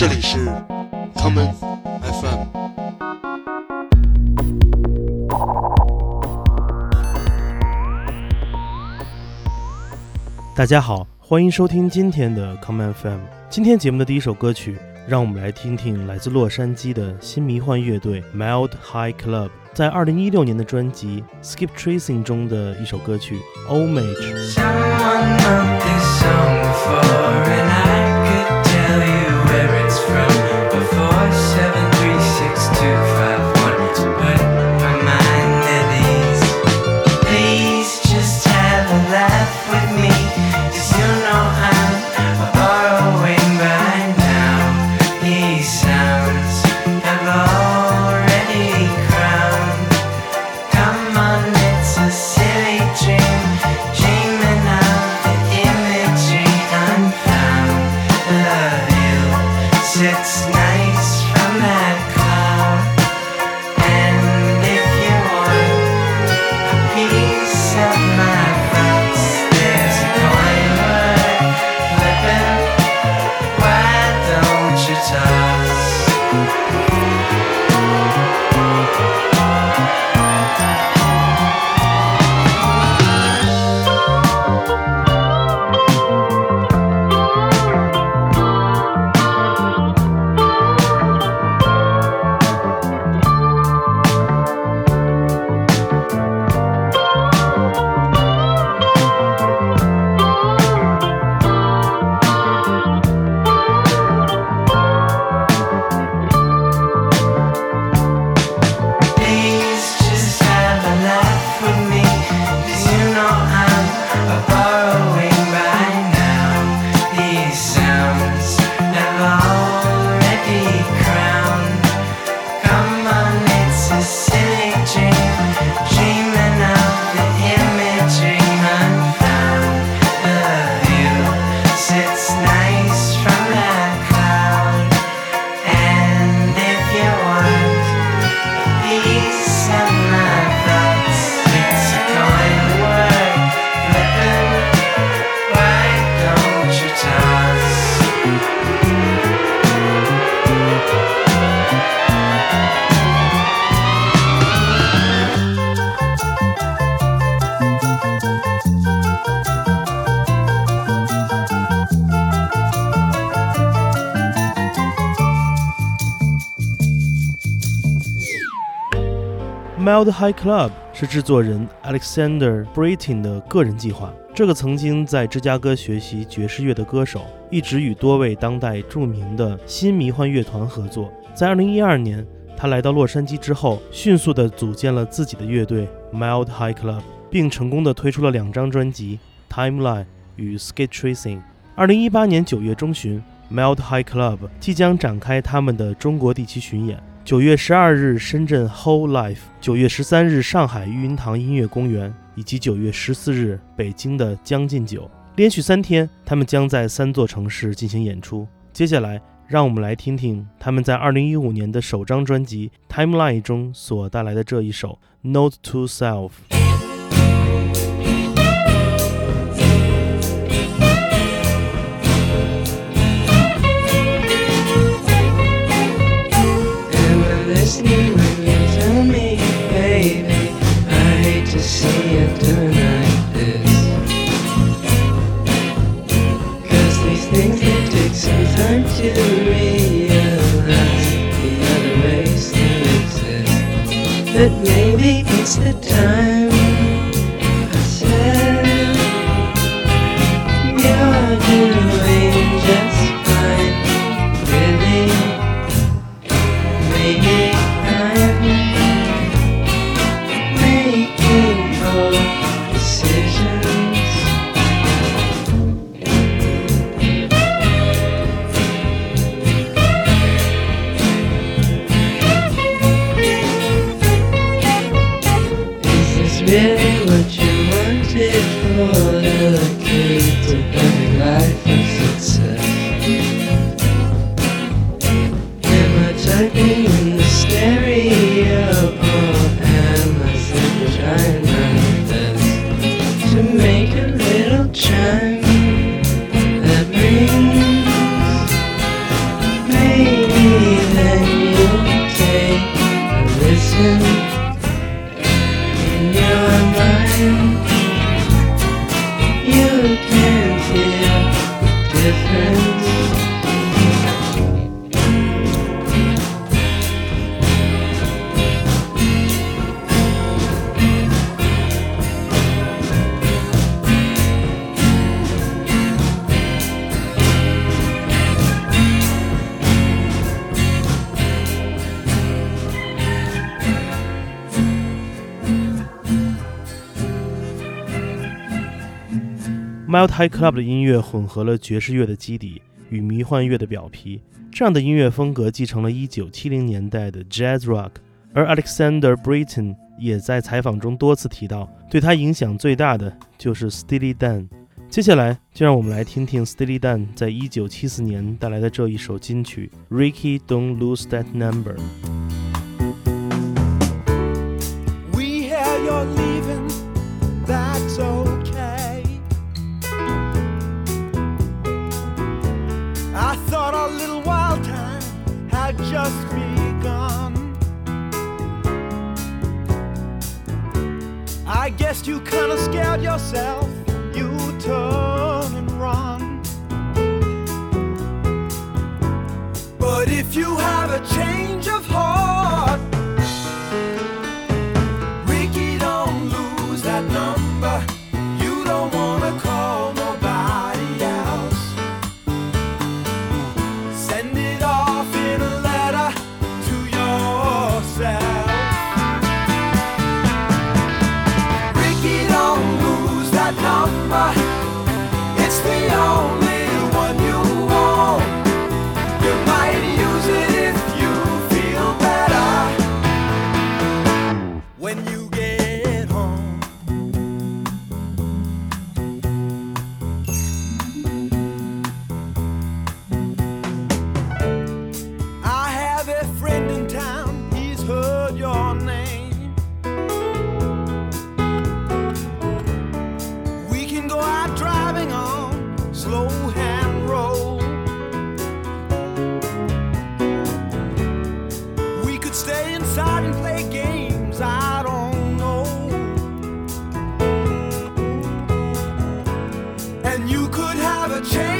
这里是 common FM。大家好，欢迎收听今天的 common FM。今天节目的第一首歌曲，让我们来听听来自洛杉矶的新迷幻乐队 Mild High Club 在二零一六年的专辑 Skip Tracing 中的一首歌曲 Homage。Mild High Club 是制作人 Alexander Britton 的个人计划。这个曾经在芝加哥学习爵士乐的歌手，一直与多位当代著名的新迷幻乐团合作。在2012年，他来到洛杉矶之后，迅速地组建了自己的乐队 Mild High Club，并成功地推出了两张专辑《Timeline》与《Skate Tracing》。2018年9月中旬，Mild High Club 即将展开他们的中国地区巡演。九月十二日，深圳 Whole Life；九月十三日，上海玉音堂音乐公园，以及九月十四日，北京的将进酒。连续三天，他们将在三座城市进行演出。接下来，让我们来听听他们在二零一五年的首张专辑《Timeline》中所带来的这一首《Note to Self》。Me, baby, I hate to see you doing like this. Cause these things some time to realize the other ways exist. But maybe it's the time Mild High Club 的音乐混合了爵士乐的基底与迷幻乐的表皮，这样的音乐风格继承了1970年代的 Jazz Rock。而 Alexander Britton 也在采访中多次提到，对他影响最大的就是 Steely Dan。接下来就让我们来听听 Steely Dan 在1974年带来的这一首金曲《Ricky Don't Lose That Number》。We hear your leaving, that's all. Just begun. I guess you kinda scared yourself, you turn and run. But if you have a change change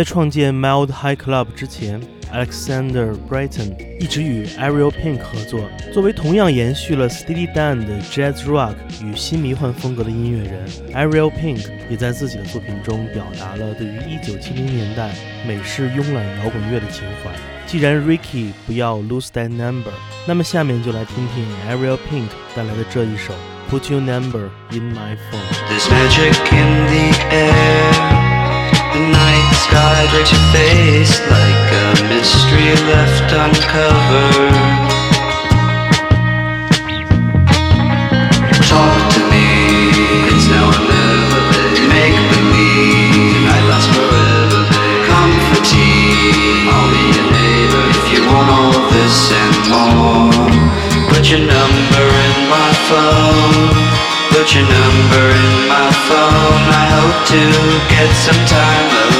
在创建 Mild High Club 之前，Alexander Brighton 一直与 Ariel Pink 合作。作为同样延续了 Steely Dan 的 Jazz Rock 与新迷幻风格的音乐人，Ariel Pink 也在自己的作品中表达了对于1970年代美式慵懒摇滚乐的情怀。既然 Ricky 不要 lose that number，那么下面就来听听 Ariel Pink 带来的这一首 Put your number in my phone。Sky breaks your face like a mystery left uncovered. Talk to me, it's now or never. Make believe, forever, I'll be your neighbor if you want all this and more. Put your number in my phone. Put your number in my phone. I hope to get some time alone.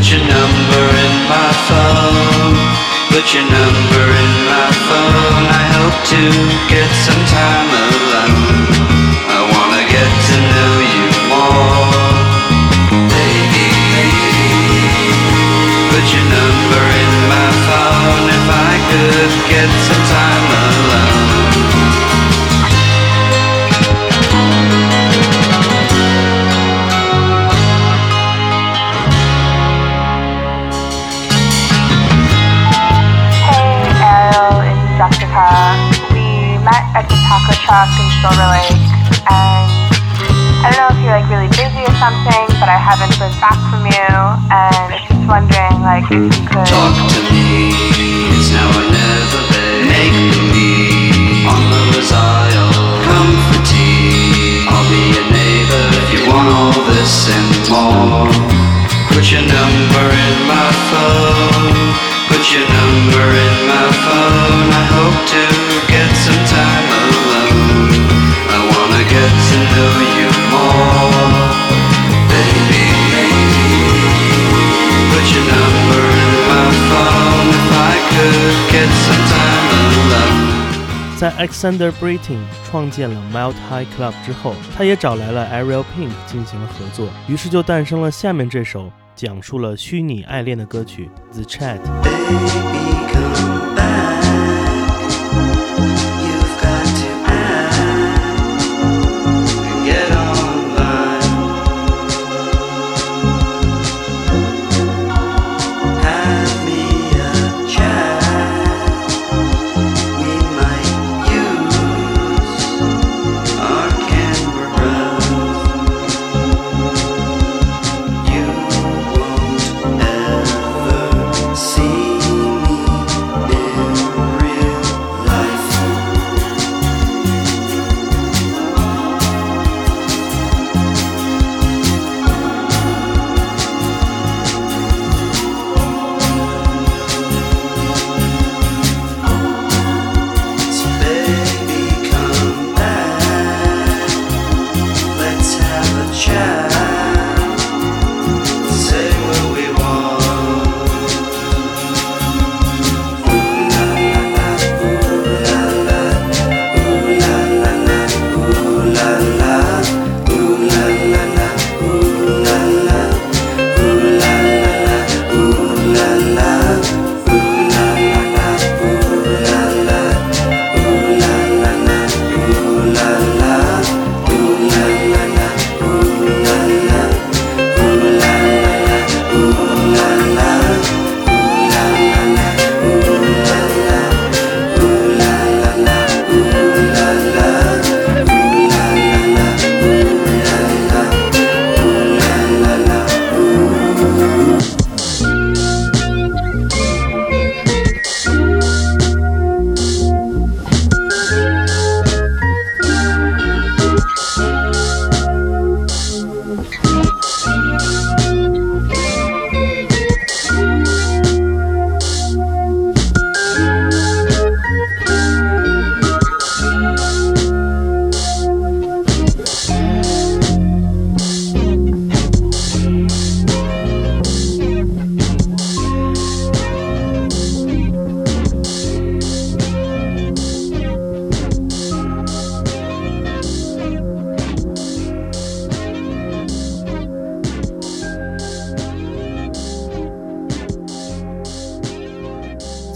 Put your number in my phone. Put your number in my phone. I hope to get some time alone. Put your number in my phone if I could get some time alone. Mm-hmm. Talk 在 Alexander Breton 创建了 Mild High Club 之后，他也找来了 Ariel Pink 进行了合作，于是就诞生了下面这首讲述了虚拟爱恋的歌曲《The Chat》。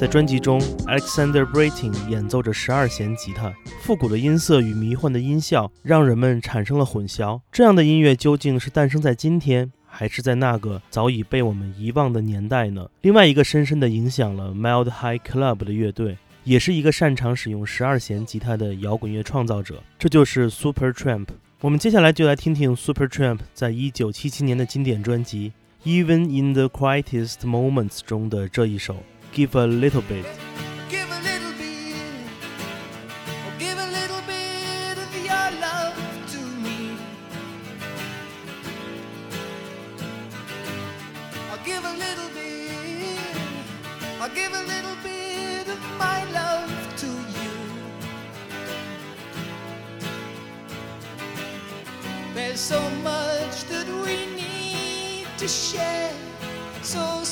在专辑中，Alexander Britin 演奏着十二弦吉他，复古的音色与迷幻的音效让人们产生了混淆。这样的音乐究竟是诞生在今天，还是在那个早已被我们遗忘的年代呢？另外一个深深地影响了 Mild High Club 的乐队，也是一个擅长使用十二弦吉他的摇滚乐创造者，这就是 Super Tramp。我们接下来就来听听 Super Tramp 在一九七七年的经典专辑《Even in the Quietest Moments》中的这一首《Give a Little Bit》。Give a little bit, give a little bit of your love to me. I'll give a little bit, I'll give a little bit of my love to you. There's so much that we need to share, so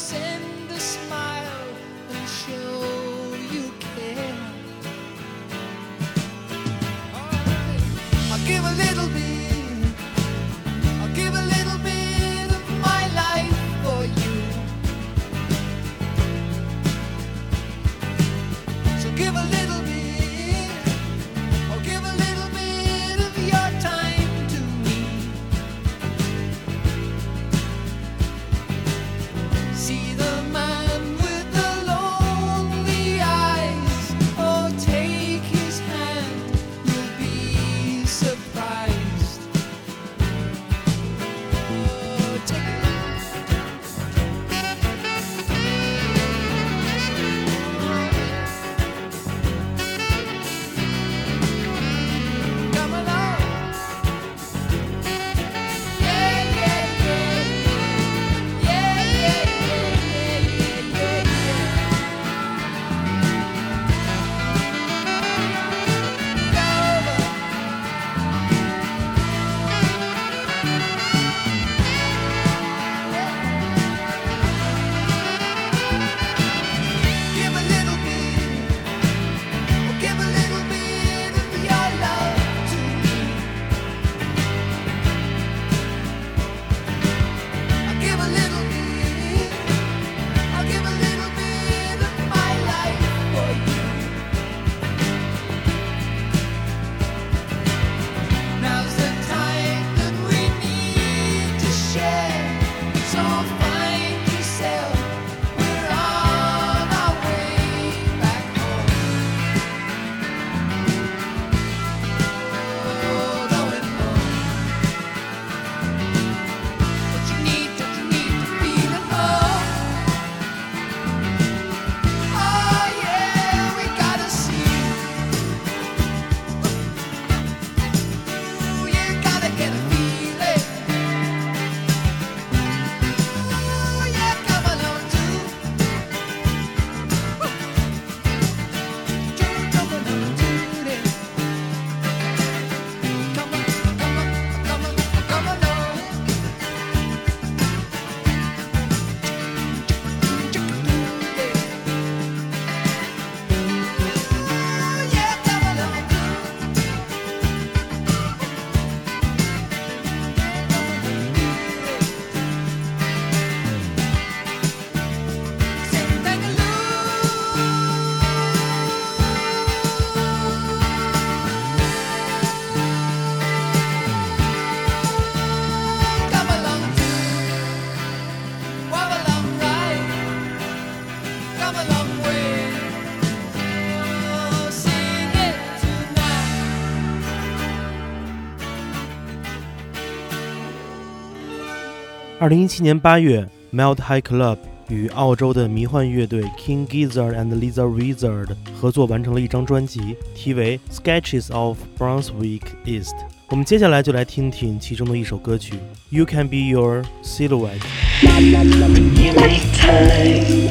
二零一七年八月，Melt High Club 与澳洲的迷幻乐队 King Gizzard and Lizard Wizard 合作完成了一张专辑，题为《Sketches of Brunswick East》。我们接下来就来听听其中的一首歌曲《You Can Be Your Silhouette》。 You make time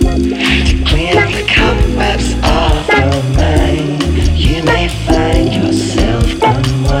to clean the cobwebs off your mind. You may find yourself unwind.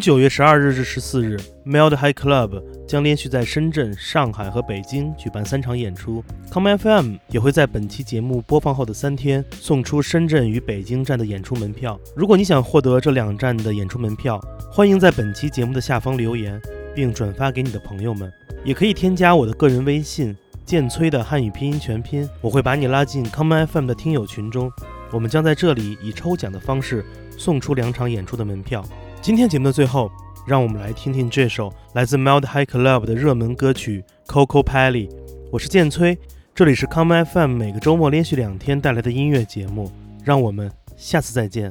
九月十二日至十四日，Meld High Club 将连续在深圳、上海和北京举办三场演出。Com FM 也会在本期节目播放后的三天送出深圳与北京站的演出门票。如果你想获得这两站的演出门票，欢迎在本期节目的下方留言，并转发给你的朋友们。也可以添加我的个人微信“剑崔”的汉语拼音全拼，我会把你拉进 Com FM 的听友群中。我们将在这里以抽奖的方式送出两场演出的门票。今天节目的最后，让我们来听听这首来自 Mild High Club 的热门歌曲《Coco Pally》。我是剑崔，这里是 Come FM 每个周末连续两天带来的音乐节目。让我们下次再见。